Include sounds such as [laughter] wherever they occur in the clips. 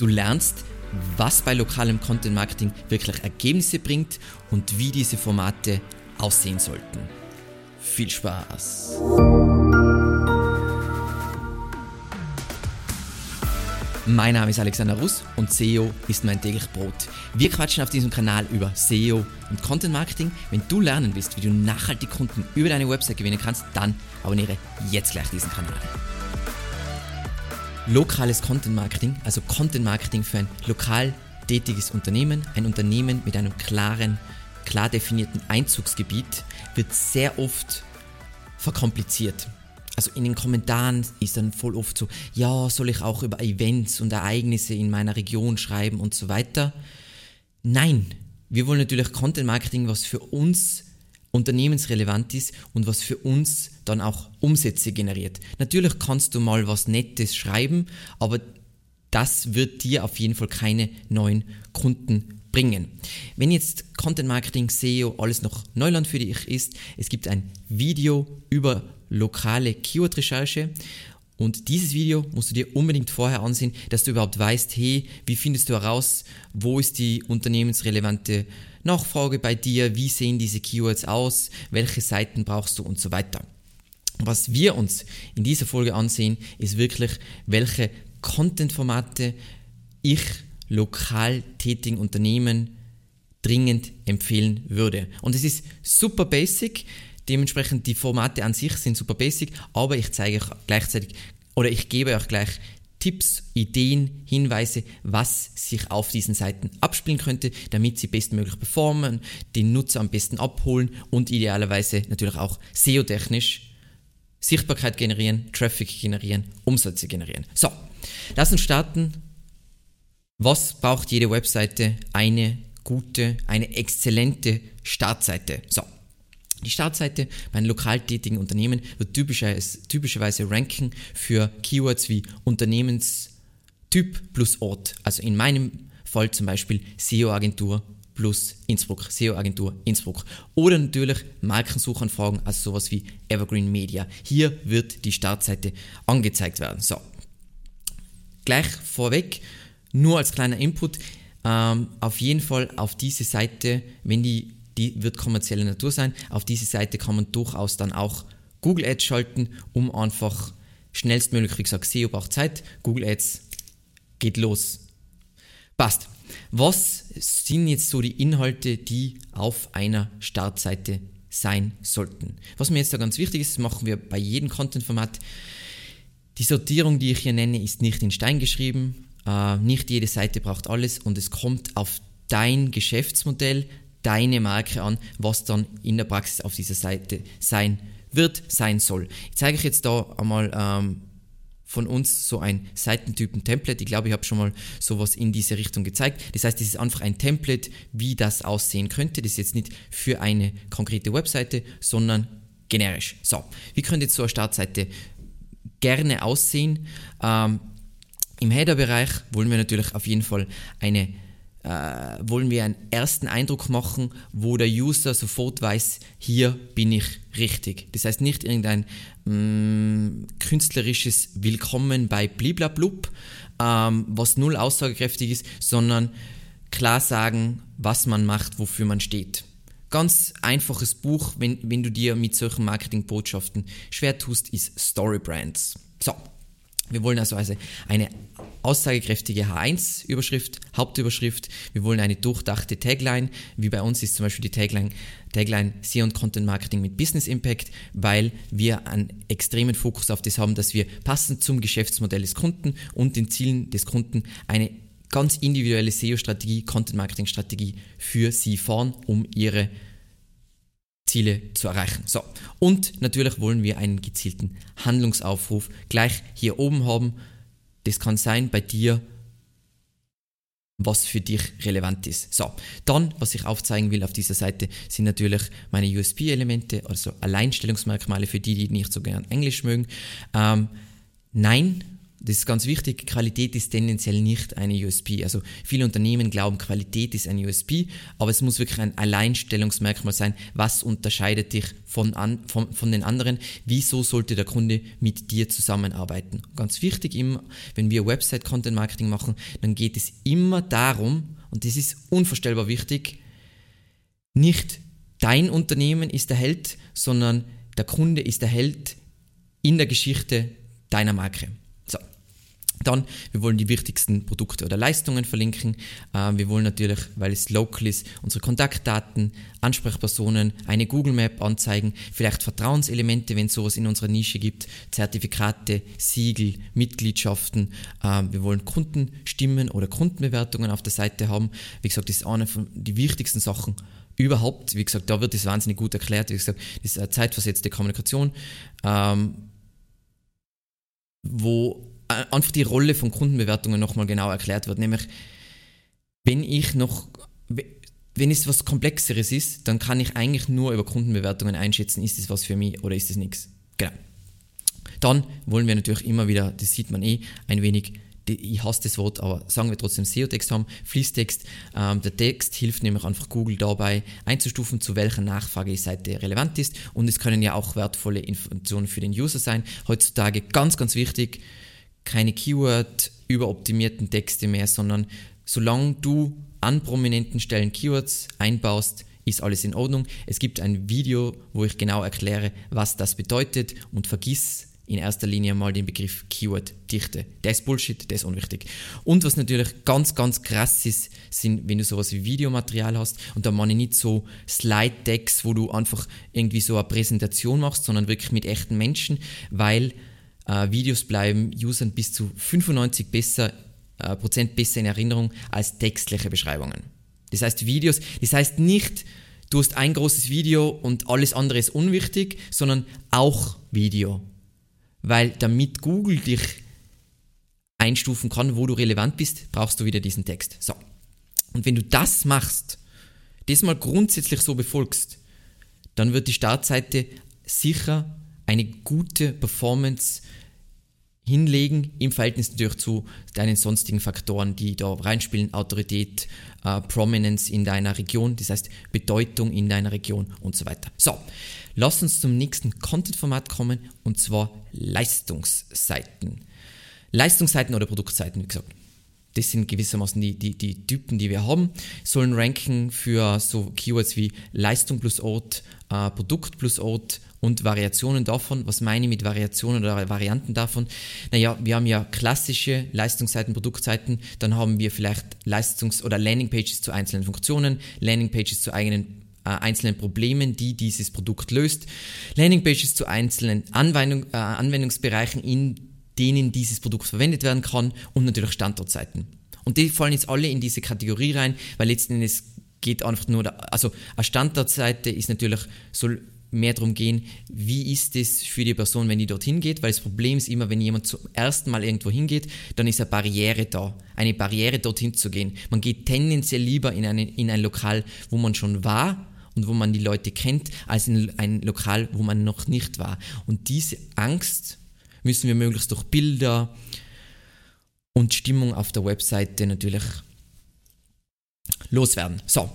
Du lernst, was bei lokalem Content Marketing wirklich Ergebnisse bringt und wie diese Formate aussehen sollten. Viel Spaß! Mein Name ist Alexander Russ und SEO ist mein täglich Brot. Wir quatschen auf diesem Kanal über SEO und Content Marketing. Wenn du lernen willst, wie du nachhaltig Kunden über deine Website gewinnen kannst, dann abonniere jetzt gleich diesen Kanal lokales Content Marketing, also Content Marketing für ein lokal tätiges Unternehmen, ein Unternehmen mit einem klaren, klar definierten Einzugsgebiet, wird sehr oft verkompliziert. Also in den Kommentaren ist dann voll oft so, ja, soll ich auch über Events und Ereignisse in meiner Region schreiben und so weiter. Nein, wir wollen natürlich Content Marketing, was für uns unternehmensrelevant ist und was für uns dann auch Umsätze generiert. Natürlich kannst du mal was Nettes schreiben, aber das wird dir auf jeden Fall keine neuen Kunden bringen. Wenn jetzt Content Marketing, SEO, alles noch Neuland für dich ist, es gibt ein Video über lokale Keyword-Recherche und dieses Video musst du dir unbedingt vorher ansehen, dass du überhaupt weißt, hey, wie findest du heraus, wo ist die unternehmensrelevante Nachfrage bei dir, wie sehen diese Keywords aus, welche Seiten brauchst du und so weiter. Was wir uns in dieser Folge ansehen, ist wirklich, welche Content-Formate ich lokal tätigen Unternehmen dringend empfehlen würde. Und es ist super basic, dementsprechend die Formate an sich sind super basic, aber ich zeige euch gleichzeitig oder ich gebe euch gleich Tipps, Ideen, Hinweise, was sich auf diesen Seiten abspielen könnte, damit sie bestmöglich performen, den Nutzer am besten abholen und idealerweise natürlich auch SEO-technisch Sichtbarkeit generieren, Traffic generieren, Umsätze generieren. So, lass uns starten. Was braucht jede Webseite? Eine gute, eine exzellente Startseite. So, die Startseite bei einem lokal tätigen Unternehmen wird typischerweise ranken für Keywords wie Unternehmenstyp plus Ort. Also in meinem Fall zum Beispiel SEO-Agentur plus Innsbruck, SEO-Agentur Innsbruck. Oder natürlich Markensuchanfragen, also sowas wie Evergreen Media. Hier wird die Startseite angezeigt werden. So, gleich vorweg, nur als kleiner Input, ähm, auf jeden Fall auf diese Seite, wenn die die wird kommerzielle Natur sein. Auf diese Seite kann man durchaus dann auch Google Ads schalten, um einfach schnellstmöglich, wie gesagt, SEO braucht Zeit. Google Ads geht los. Passt. Was sind jetzt so die Inhalte, die auf einer Startseite sein sollten? Was mir jetzt da ganz wichtig ist, machen wir bei jedem Content-Format. Die Sortierung, die ich hier nenne, ist nicht in Stein geschrieben. Äh, nicht jede Seite braucht alles und es kommt auf dein Geschäftsmodell, deine Marke an, was dann in der Praxis auf dieser Seite sein wird, sein soll. Ich zeige euch jetzt da einmal ähm, von uns so ein Seitentypen-Template. Ich glaube, ich habe schon mal sowas in diese Richtung gezeigt. Das heißt, das ist einfach ein Template, wie das aussehen könnte. Das ist jetzt nicht für eine konkrete Webseite, sondern generisch. So, wie könnte jetzt so eine Startseite gerne aussehen? Ähm, Im Header-Bereich wollen wir natürlich auf jeden Fall eine äh, wollen wir einen ersten Eindruck machen, wo der User sofort weiß, hier bin ich richtig. Das heißt nicht irgendein mh, mm, künstlerisches Willkommen bei Bliblablub, ähm, was null aussagekräftig ist, sondern klar sagen, was man macht, wofür man steht. Ganz einfaches Buch, wenn, wenn du dir mit solchen Marketingbotschaften schwer tust, ist Storybrands. So, wir wollen also, also eine aussagekräftige H1-Überschrift, Hauptüberschrift. Wir wollen eine durchdachte Tagline. Wie bei uns ist zum Beispiel die Tagline, Tagline SEO und Content Marketing mit Business Impact, weil wir einen extremen Fokus auf das haben, dass wir passend zum Geschäftsmodell des Kunden und den Zielen des Kunden eine ganz individuelle SEO-Strategie, Content Marketing-Strategie für sie fahren, um ihre Ziele zu erreichen. So. Und natürlich wollen wir einen gezielten Handlungsaufruf gleich hier oben haben. Das kann sein bei dir, was für dich relevant ist. So, dann, was ich aufzeigen will auf dieser Seite, sind natürlich meine USP-Elemente, also Alleinstellungsmerkmale für die, die nicht so gern Englisch mögen. Ähm, nein, das ist ganz wichtig, Qualität ist tendenziell nicht eine USP. Also viele Unternehmen glauben, Qualität ist eine USP, aber es muss wirklich ein Alleinstellungsmerkmal sein, was unterscheidet dich von, an, von, von den anderen, wieso sollte der Kunde mit dir zusammenarbeiten. Ganz wichtig immer, wenn wir Website-Content-Marketing machen, dann geht es immer darum, und das ist unvorstellbar wichtig, nicht dein Unternehmen ist der Held, sondern der Kunde ist der Held in der Geschichte deiner Marke. Dann, wir wollen die wichtigsten Produkte oder Leistungen verlinken. Äh, wir wollen natürlich, weil es local ist, unsere Kontaktdaten, Ansprechpersonen, eine Google Map anzeigen, vielleicht Vertrauenselemente, wenn es sowas in unserer Nische gibt, Zertifikate, Siegel, Mitgliedschaften. Äh, wir wollen Kundenstimmen oder Kundenbewertungen auf der Seite haben. Wie gesagt, das ist eine von den wichtigsten Sachen überhaupt. Wie gesagt, da wird das wahnsinnig gut erklärt. Wie gesagt, das ist eine zeitversetzte Kommunikation, ähm, wo einfach die Rolle von Kundenbewertungen nochmal genau erklärt wird. Nämlich, wenn ich noch, wenn es was Komplexeres ist, dann kann ich eigentlich nur über Kundenbewertungen einschätzen, ist es was für mich oder ist es nichts. Genau. Dann wollen wir natürlich immer wieder, das sieht man eh, ein wenig ich hasse das Wort, aber sagen wir trotzdem SEO-Text haben, Fließtext. Ähm, der Text hilft nämlich einfach Google dabei einzustufen, zu welcher Nachfrage die Seite relevant ist und es können ja auch wertvolle Informationen für den User sein. Heutzutage ganz, ganz wichtig, keine Keyword-überoptimierten Texte mehr, sondern solange du an prominenten Stellen Keywords einbaust, ist alles in Ordnung. Es gibt ein Video, wo ich genau erkläre, was das bedeutet und vergiss in erster Linie mal den Begriff Keyword-Dichte. Der ist Bullshit, der ist unwichtig. Und was natürlich ganz, ganz krass ist, sind, wenn du sowas wie Videomaterial hast und da meine ich nicht so Slide-Decks, wo du einfach irgendwie so eine Präsentation machst, sondern wirklich mit echten Menschen, weil äh, Videos bleiben Usern bis zu 95 besser, äh, Prozent besser in Erinnerung als textliche Beschreibungen. Das heißt Videos, das heißt nicht, du hast ein großes Video und alles andere ist unwichtig, sondern auch Video. Weil damit Google dich einstufen kann, wo du relevant bist, brauchst du wieder diesen Text. So. Und wenn du das machst, das mal grundsätzlich so befolgst, dann wird die Startseite sicher eine gute Performance hinlegen, im Verhältnis natürlich zu deinen sonstigen Faktoren, die da reinspielen, Autorität, äh, Prominence in deiner Region, das heißt Bedeutung in deiner Region und so weiter. So, lass uns zum nächsten Content-Format kommen und zwar Leistungsseiten. Leistungsseiten oder Produktseiten, wie gesagt. Das sind gewissermaßen die, die, die Typen, die wir haben, sollen ranken für so Keywords wie Leistung plus Ort, äh, Produkt plus Ort, und Variationen davon. Was meine ich mit Variationen oder Varianten davon? Naja, wir haben ja klassische Leistungsseiten, Produktseiten, dann haben wir vielleicht Leistungs- oder Landingpages zu einzelnen Funktionen, Landingpages zu eigenen äh, einzelnen Problemen, die dieses Produkt löst, Landingpages zu einzelnen Anwendung, äh, Anwendungsbereichen, in denen dieses Produkt verwendet werden kann und natürlich Standortseiten. Und die fallen jetzt alle in diese Kategorie rein, weil letzten Endes geht einfach nur, da, also eine Standortseite ist natürlich, soll mehr darum gehen, wie ist es für die Person, wenn die dorthin geht, weil das Problem ist immer, wenn jemand zum ersten Mal irgendwo hingeht, dann ist eine Barriere da, eine Barriere dorthin zu gehen. Man geht tendenziell lieber in, eine, in ein Lokal, wo man schon war und wo man die Leute kennt, als in ein Lokal, wo man noch nicht war. Und diese Angst müssen wir möglichst durch Bilder und Stimmung auf der Webseite natürlich loswerden. So,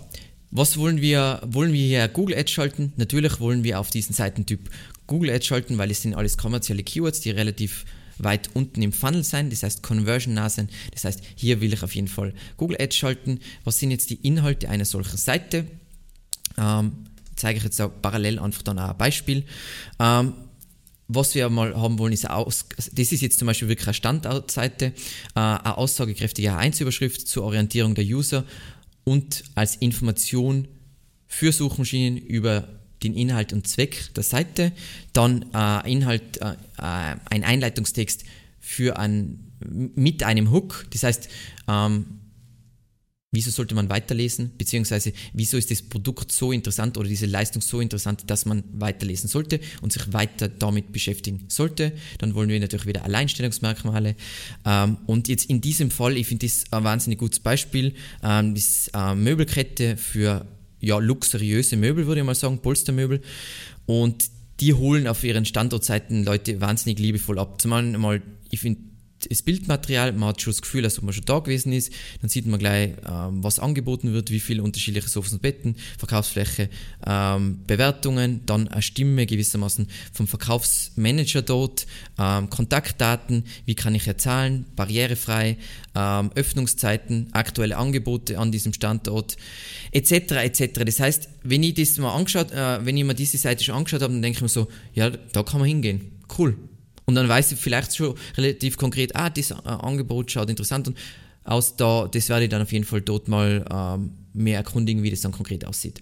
was wollen wir? Wollen wir hier Google Ads schalten? Natürlich wollen wir auf diesen Seitentyp Google Ads schalten, weil es sind alles kommerzielle Keywords, die relativ weit unten im Funnel sein, das heißt conversion nah sein. Das heißt, hier will ich auf jeden Fall Google Ads schalten. Was sind jetzt die Inhalte einer solchen Seite? Ähm, zeige ich jetzt auch parallel einfach dann auch ein Beispiel. Ähm, was wir mal haben wollen, ist aus, das ist jetzt zum Beispiel wirklich eine Standortseite, äh, eine aussagekräftige H1-Überschrift zur Orientierung der User und als Information für Suchmaschinen über den Inhalt und Zweck der Seite, dann äh, Inhalt, äh, äh ein Einleitungstext für ein, mit einem Hook, das heißt, ähm, wieso sollte man weiterlesen, beziehungsweise wieso ist das Produkt so interessant oder diese Leistung so interessant, dass man weiterlesen sollte und sich weiter damit beschäftigen sollte. Dann wollen wir natürlich wieder Alleinstellungsmerkmale. Ähm, und jetzt in diesem Fall, ich finde das ein wahnsinnig gutes Beispiel, ähm, äh, Möbelkette für ja, luxuriöse Möbel, würde ich mal sagen, Polstermöbel. Und die holen auf ihren Standortseiten Leute wahnsinnig liebevoll ab. Zumal mal, ich finde das Bildmaterial, man hat schon das Gefühl, als ob man schon da gewesen ist, dann sieht man gleich, ähm, was angeboten wird, wie viele unterschiedliche Sofas und Betten, Verkaufsfläche, ähm, Bewertungen, dann eine Stimme gewissermaßen vom Verkaufsmanager dort, ähm, Kontaktdaten, wie kann ich erzahlen, barrierefrei, ähm, Öffnungszeiten, aktuelle Angebote an diesem Standort, etc. etc. Das heißt, wenn ich das mal angeschaut, äh, wenn ich mir diese Seite schon angeschaut habe, dann denke ich mir so, ja, da kann man hingehen. Cool, und dann weiß ich vielleicht schon relativ konkret, ah, das äh, Angebot schaut interessant und aus da, das werde ich dann auf jeden Fall dort mal ähm, mehr erkundigen, wie das dann konkret aussieht.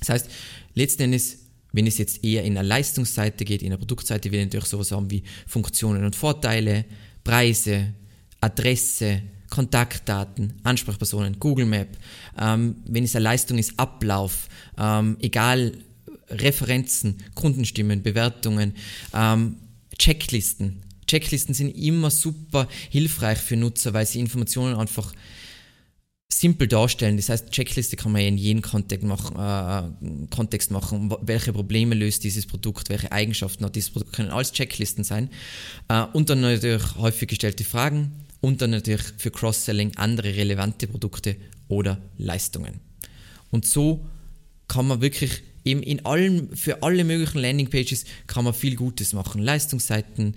Das heißt, letzten Endes, wenn es jetzt eher in eine Leistungsseite geht, in eine Produktseite, will ich natürlich sowas haben wie Funktionen und Vorteile, Preise, Adresse, Kontaktdaten, Ansprechpersonen, Google Map, ähm, wenn es eine Leistung ist, Ablauf, ähm, egal, Referenzen, Kundenstimmen, Bewertungen, ähm, Checklisten. Checklisten sind immer super hilfreich für Nutzer, weil sie Informationen einfach simpel darstellen. Das heißt, Checkliste kann man in jedem Kontext machen, äh, Kontext machen. Welche Probleme löst dieses Produkt, welche Eigenschaften hat dieses Produkt, können alles Checklisten sein. Äh, und dann natürlich häufig gestellte Fragen und dann natürlich für Cross-Selling andere relevante Produkte oder Leistungen. Und so kann man wirklich eben in allen, für alle möglichen Landingpages kann man viel Gutes machen. Leistungsseiten,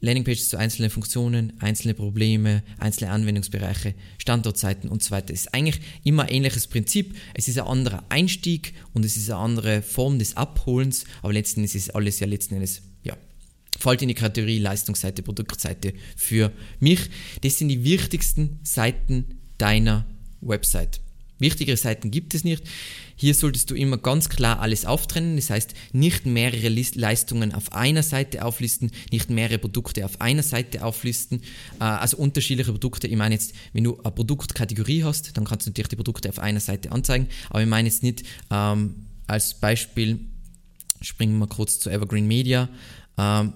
Landingpages zu einzelnen Funktionen, einzelne Probleme, einzelne Anwendungsbereiche, Standortseiten und so weiter. Ist eigentlich immer ein ähnliches Prinzip. Es ist ein anderer Einstieg und es ist eine andere Form des Abholens, aber letzten Endes ist alles ja letzten Endes, ja, fällt in die Kategorie Leistungsseite, Produktseite für mich. Das sind die wichtigsten Seiten deiner Website. Wichtigere Seiten gibt es nicht. Hier solltest du immer ganz klar alles auftrennen, das heißt nicht mehrere Leistungen auf einer Seite auflisten, nicht mehrere Produkte auf einer Seite auflisten, äh, also unterschiedliche Produkte. Ich meine jetzt, wenn du eine Produktkategorie hast, dann kannst du natürlich die Produkte auf einer Seite anzeigen, aber ich meine jetzt nicht ähm, als Beispiel, springen wir kurz zu Evergreen Media, ähm,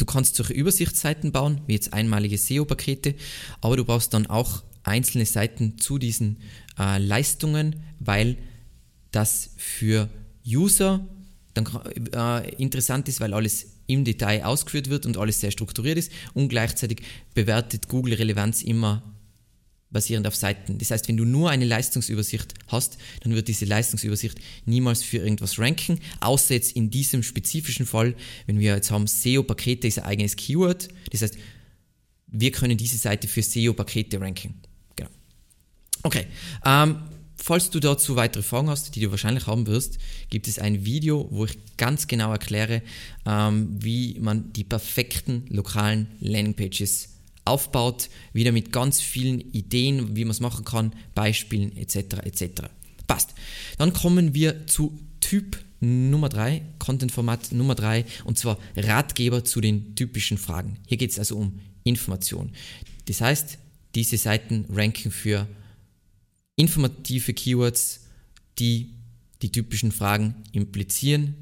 Du kannst solche Übersichtsseiten bauen, wie jetzt einmalige SEO-Pakete, aber du brauchst dann auch einzelne Seiten zu diesen äh, Leistungen, weil das für User dann äh, interessant ist, weil alles im Detail ausgeführt wird und alles sehr strukturiert ist und gleichzeitig bewertet Google Relevanz immer basierend auf Seiten. Das heißt, wenn du nur eine Leistungsübersicht hast, dann wird diese Leistungsübersicht niemals für irgendwas ranken, außer jetzt in diesem spezifischen Fall, wenn wir jetzt haben, SEO-Pakete ist ein eigenes Keyword. Das heißt, wir können diese Seite für SEO-Pakete ranken. Okay. Ähm, falls du dazu weitere Fragen hast, die du wahrscheinlich haben wirst, gibt es ein Video, wo ich ganz genau erkläre, ähm, wie man die perfekten lokalen Landingpages aufbaut, wieder mit ganz vielen Ideen, wie man es machen kann, Beispielen etc. etc. Passt. Dann kommen wir zu Typ Nummer 3, Content-Format Nummer 3, und zwar Ratgeber zu den typischen Fragen. Hier geht es also um Information. Das heißt, diese Seiten ranken für informative Keywords, die die typischen Fragen implizieren,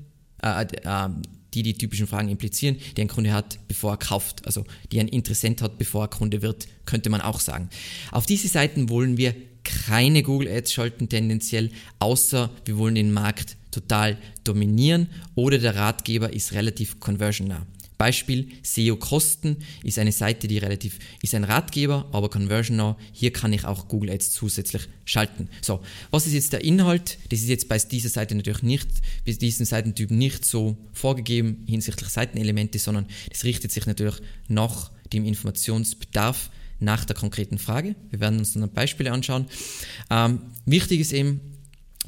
äh, äh, die die typischen Fragen implizieren, die ein Kunde hat, bevor er kauft, also die ein Interessent hat, bevor er Kunde wird, könnte man auch sagen. Auf diese Seiten wollen wir keine Google Ads schalten tendenziell, außer wir wollen den Markt total dominieren oder der Ratgeber ist relativ conversionnah. Beispiel SEO-Kosten ist eine Seite, die relativ, ist ein Ratgeber, aber Conversion Now, hier kann ich auch Google Ads zusätzlich schalten. So, was ist jetzt der Inhalt? Das ist jetzt bei dieser Seite natürlich nicht, bei diesem Seitentyp nicht so vorgegeben hinsichtlich Seitenelemente, sondern das richtet sich natürlich nach dem Informationsbedarf, nach der konkreten Frage. Wir werden uns dann Beispiele anschauen. Ähm, wichtig ist eben,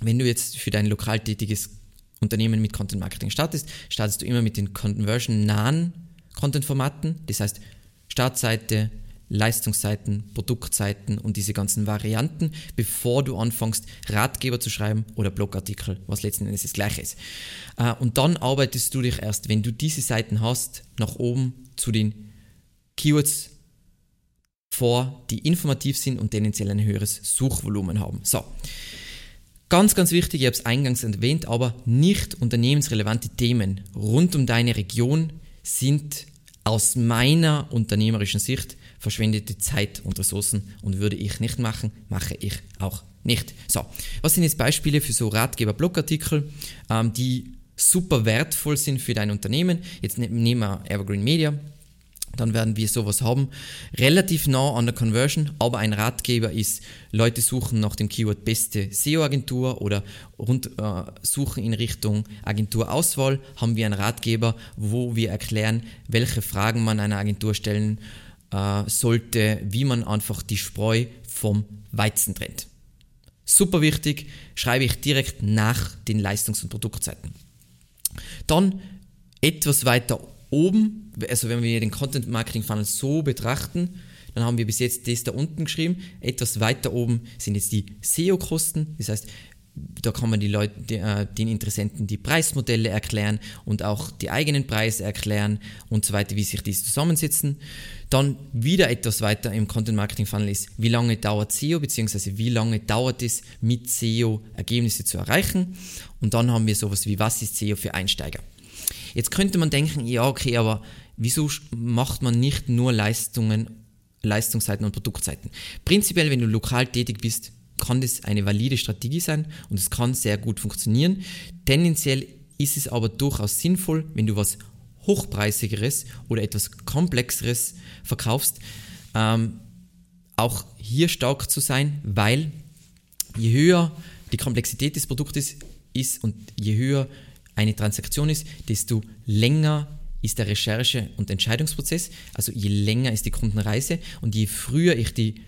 wenn du jetzt für dein lokal tätiges Unternehmen mit Content Marketing startest, startest du immer mit den conversion-nahen Content-Formaten, das heißt Startseite, Leistungsseiten, Produktseiten und diese ganzen Varianten, bevor du anfängst, Ratgeber zu schreiben oder Blogartikel, was letzten Endes das gleiche ist. Äh, und dann arbeitest du dich erst, wenn du diese Seiten hast, nach oben zu den Keywords vor, die informativ sind und tendenziell ein höheres Suchvolumen haben. So. Ganz, ganz wichtig, ich habe es eingangs erwähnt, aber nicht unternehmensrelevante Themen rund um deine Region sind aus meiner unternehmerischen Sicht verschwendete Zeit und Ressourcen und würde ich nicht machen, mache ich auch nicht. So, was sind jetzt Beispiele für so Ratgeber-Blogartikel, ähm, die super wertvoll sind für dein Unternehmen? Jetzt ne-, nehmen wir Evergreen Media. Dann werden wir sowas haben. Relativ nah an der Conversion, aber ein Ratgeber ist, Leute suchen nach dem Keyword beste SEO-Agentur oder rund, äh, suchen in Richtung Agenturauswahl, haben wir einen Ratgeber, wo wir erklären, welche Fragen man einer Agentur stellen äh, sollte, wie man einfach die Spreu vom Weizen trennt. Super wichtig, schreibe ich direkt nach den Leistungs- und Produktseiten. Dann etwas weiter oben, also wenn wir den Content Marketing Funnel so betrachten, dann haben wir bis jetzt das da unten geschrieben. Etwas weiter oben sind jetzt die SEO-Kosten. Das heißt, da kann man die Leute, die, äh, den Interessenten die Preismodelle erklären und auch die eigenen Preise erklären und so weiter, wie sich die zusammensetzen. Dann wieder etwas weiter im Content Marketing Funnel ist, wie lange dauert SEO, beziehungsweise wie lange dauert es mit SEO Ergebnisse zu erreichen. Und dann haben wir sowas wie, was ist SEO für Einsteiger? Jetzt könnte man denken, ja, okay, aber wieso macht man nicht nur Leistungen, Leistungsseiten und Produktseiten? Prinzipiell, wenn du lokal tätig bist, kann das eine valide Strategie sein und es kann sehr gut funktionieren. Tendenziell ist es aber durchaus sinnvoll, wenn du was hochpreisigeres oder etwas komplexeres verkaufst, ähm, auch hier stark zu sein, weil je höher die Komplexität des Produktes ist und je höher eine Transaktion ist, desto länger ist der Recherche- und Entscheidungsprozess. Also je länger ist die Kundenreise und je früher ich die,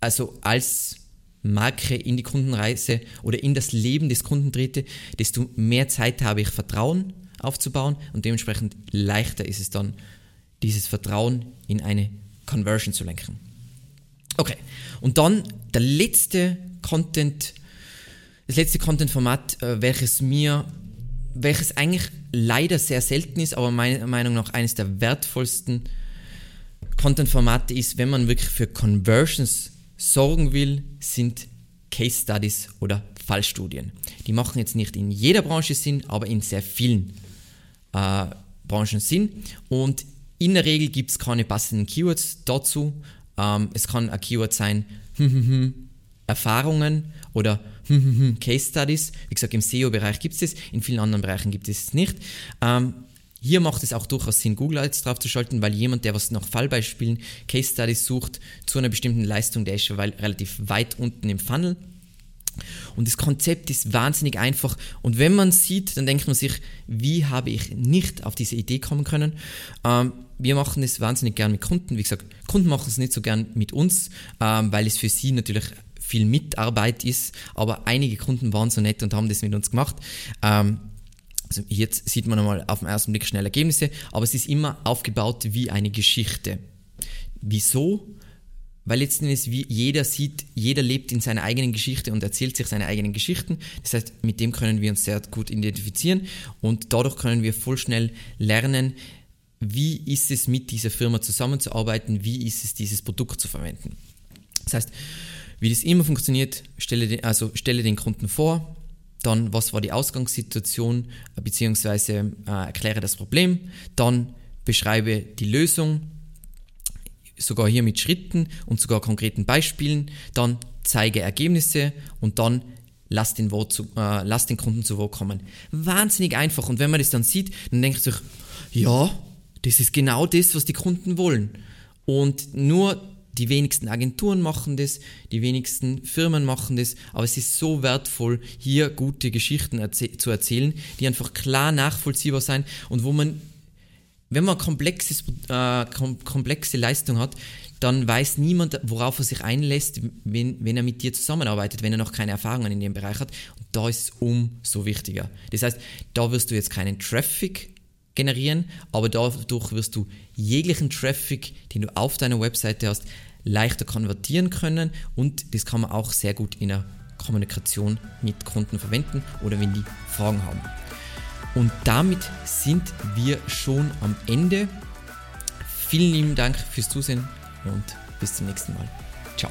also als Marke in die Kundenreise oder in das Leben des Kunden trete, desto mehr Zeit habe ich Vertrauen aufzubauen und dementsprechend leichter ist es dann, dieses Vertrauen in eine Conversion zu lenken. Okay, und dann der letzte Content, das letzte Content-Format, äh, welches mir welches eigentlich leider sehr selten ist, aber meiner Meinung nach eines der wertvollsten Content-Formate ist, wenn man wirklich für Conversions sorgen will, sind Case Studies oder Fallstudien. Die machen jetzt nicht in jeder Branche Sinn, aber in sehr vielen äh, Branchen Sinn. Und in der Regel gibt es keine passenden Keywords dazu. Ähm, es kann ein Keyword sein, [laughs] Erfahrungen oder [laughs] Case Studies. Wie gesagt, im SEO-Bereich gibt es das, in vielen anderen Bereichen gibt es es nicht. Ähm, hier macht es auch durchaus Sinn, Google Ads drauf zu schalten, weil jemand, der was nach Fallbeispielen, Case Studies sucht zu einer bestimmten Leistung, der ist schon relativ weit unten im Funnel. Und das Konzept ist wahnsinnig einfach. Und wenn man sieht, dann denkt man sich, wie habe ich nicht auf diese Idee kommen können? Ähm, wir machen es wahnsinnig gern mit Kunden. Wie gesagt, Kunden machen es nicht so gern mit uns, ähm, weil es für sie natürlich viel Mitarbeit ist. Aber einige Kunden waren so nett und haben das mit uns gemacht. Ähm, also jetzt sieht man einmal auf den ersten Blick schnell Ergebnisse, aber es ist immer aufgebaut wie eine Geschichte. Wieso? Weil letztendlich wie jeder sieht, jeder lebt in seiner eigenen Geschichte und erzählt sich seine eigenen Geschichten. Das heißt, mit dem können wir uns sehr gut identifizieren und dadurch können wir voll schnell lernen, wie ist es mit dieser Firma zusammenzuarbeiten, wie ist es dieses Produkt zu verwenden. Das heißt, wie das immer funktioniert, stelle den, also stelle den Kunden vor, dann was war die Ausgangssituation, beziehungsweise äh, erkläre das Problem, dann beschreibe die Lösung, sogar hier mit Schritten und sogar konkreten Beispielen, dann zeige Ergebnisse und dann lass den, Wort zu, äh, lass den Kunden zu Wort kommen. Wahnsinnig einfach und wenn man das dann sieht, dann denkt sich, ja, das ist genau das, was die Kunden wollen. Und nur die wenigsten Agenturen machen das, die wenigsten Firmen machen das, aber es ist so wertvoll, hier gute Geschichten erzäh zu erzählen, die einfach klar nachvollziehbar sein und wo man, wenn man komplexes, äh, kom komplexe Leistung hat, dann weiß niemand, worauf er sich einlässt, wenn, wenn er mit dir zusammenarbeitet, wenn er noch keine Erfahrungen in dem Bereich hat. Und da ist es umso wichtiger. Das heißt, da wirst du jetzt keinen Traffic generieren, aber dadurch wirst du jeglichen Traffic, den du auf deiner Webseite hast, leichter konvertieren können und das kann man auch sehr gut in der Kommunikation mit Kunden verwenden oder wenn die Fragen haben. Und damit sind wir schon am Ende. Vielen lieben Dank fürs Zusehen und bis zum nächsten Mal. Ciao.